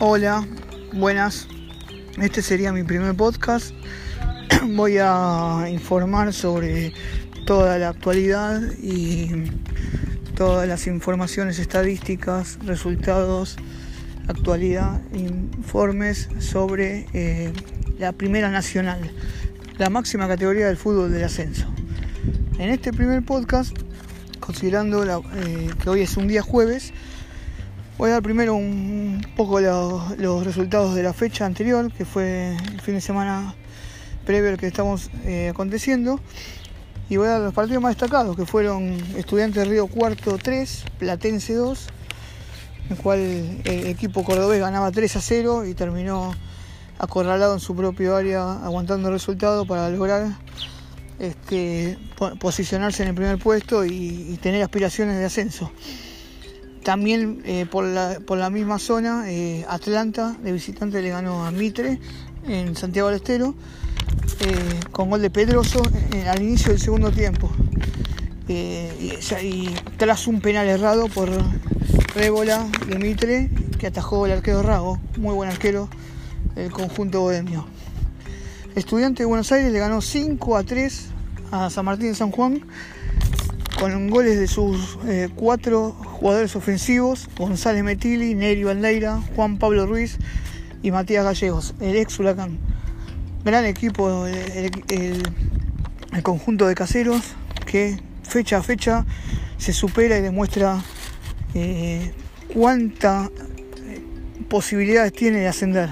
Hola, buenas. Este sería mi primer podcast. Voy a informar sobre toda la actualidad y todas las informaciones estadísticas, resultados, actualidad, informes sobre eh, la Primera Nacional, la máxima categoría del fútbol del ascenso. En este primer podcast, considerando eh, que hoy es un día jueves, Voy a dar primero un poco los, resultados de la fecha anterior, que fue el fin de semana previo al que estamos eh, aconteciendo. Y voy a dar los partidos más destacados, que fueron Estudiantes Río Cuarto 3, Platense 2, en el cual el equipo cordobés ganaba 3 a 0 y terminó acorralado en su propio área, aguantando el resultado para lograr este, posicionarse en el primer puesto y tener aspiraciones de ascenso. También eh, por, la, misma zona, eh, Atlanta de visitante le ganó a Mitre en Santiago del Estero eh, con gol de Pedroso al inicio del segundo tiempo. Y, tras un penal errado por Rébola de Mitre que atajó el arquero Rago, muy buen arquero del conjunto bohemio. Estudiante de Buenos Aires le ganó 5 a 3 a San Martín de San Juan con goles de sus eh, cuatro jugadores ofensivos, González Metili, Neri Bandeira, Juan Pablo Ruiz y Matías Gallegos, el ex Huracán. Gran equipo el, conjunto de caseros que fecha a fecha se supera y demuestra eh, cuántas eh, posibilidades tiene de ascender.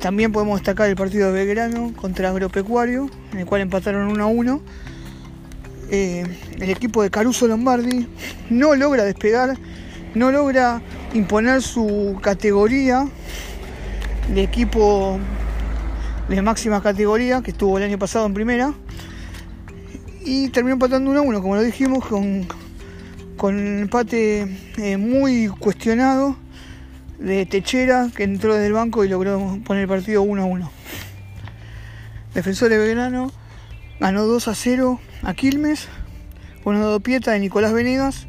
también podemos destacar el partido de Belgrano contra Agropecuario, en el cual empataron 1 a 1 eh, el equipo de Caruso Lombardi no logra despegar, no logra imponer su categoría de equipo de máxima categoría que estuvo el año pasado en primera y terminó empatando 1 a 1, como lo dijimos, con, con un empate eh, muy cuestionado de Techera que entró desde el banco y logró poner el partido 1 a 1. Defensores Belgrano ganó 2 a 0 a Quilmes, una dopieta de Nicolás Venegas,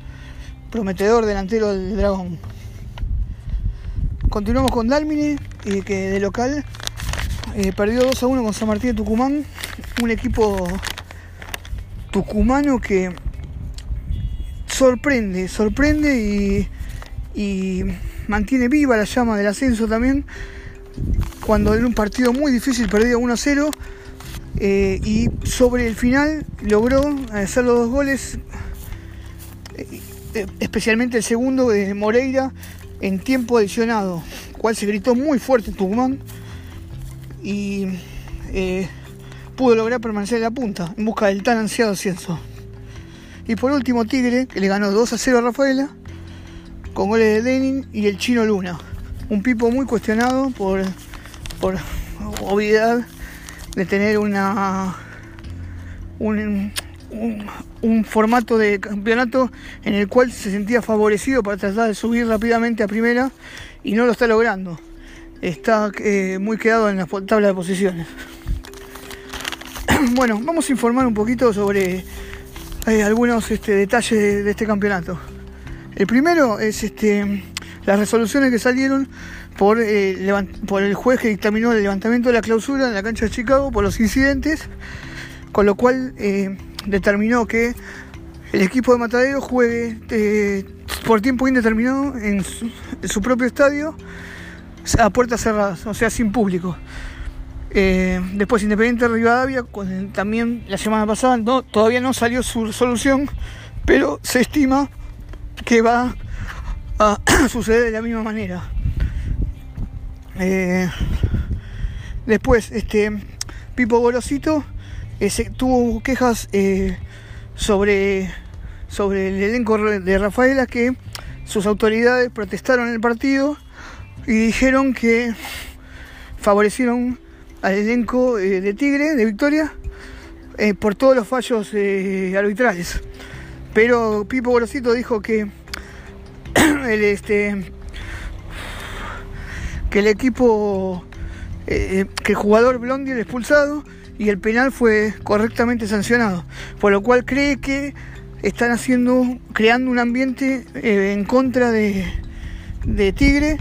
prometedor delantero del Dragón. Continuamos con Dalmine, eh, que de local eh, perdió 2 a 1 con San Martín de Tucumán, un equipo tucumano que sorprende, sorprende y, y mantiene viva la llama del ascenso también. Cuando en un partido muy difícil perdió 1 a 0, eh, y sobre el final logró hacer los dos goles, eh, eh, especialmente el segundo de Moreira en tiempo adicionado, cual se gritó muy fuerte en y pudo lograr permanecer en la punta en busca del tan ansiado ascenso. Y por último Tigre, que le ganó 2 a 0 a Rafaela, con goles de Lenin y el chino Luna. Un pipo muy cuestionado por, por obviedad de tener una un, un, formato de campeonato en el cual se sentía favorecido para tratar de subir rápidamente a primera y no lo está logrando. Está eh, muy quedado en la tabla de posiciones. bueno, vamos a informar un poquito sobre eh, algunos este, detalles de, este campeonato. El primero es este, las resoluciones que salieron por, eh, por el juez que dictaminó el levantamiento de la clausura en la cancha de Chicago por los incidentes, con lo cual eh, determinó que el equipo de Matadero juegue eh, por tiempo indeterminado en su, propio estadio a puertas cerradas, o sea, sin público. después Independiente Rivadavia, también la semana pasada todavía no salió su resolución, pero se estima que va a suceder de la misma manera. Eh, después, este Pipo Gorosito eh, tuvo quejas eh, sobre, sobre el elenco de Rafaela que sus autoridades protestaron el partido y dijeron que favorecieron al elenco de Tigre, de Victoria, por todos los fallos arbitrales. Pero Pipo Gorosito dijo que el, este, que el equipo, eh, eh, que el jugador Blondi era expulsado y el penal fue correctamente sancionado, por lo cual cree que están haciendo, creando un ambiente eh, en contra de, de Tigre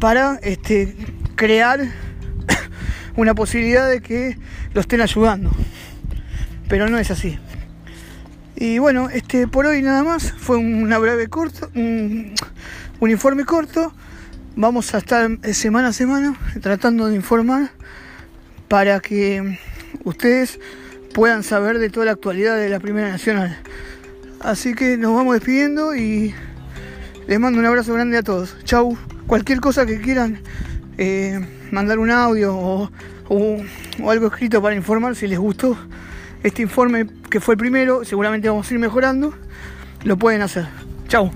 para este, crear una posibilidad de que lo estén ayudando. Pero no es así. Y bueno, este por hoy nada más. Fue una breve corto, un, un informe corto. Vamos a estar semana a semana tratando de informar para que ustedes puedan saber de toda la actualidad de la Primera Nacional. Así que nos vamos despidiendo y les mando un abrazo grande a todos. Chau. Cualquier cosa que quieran eh, mandar un audio o, o algo escrito para informar si les gustó este informe que fue el primero, seguramente vamos a ir mejorando, lo pueden hacer. Chau.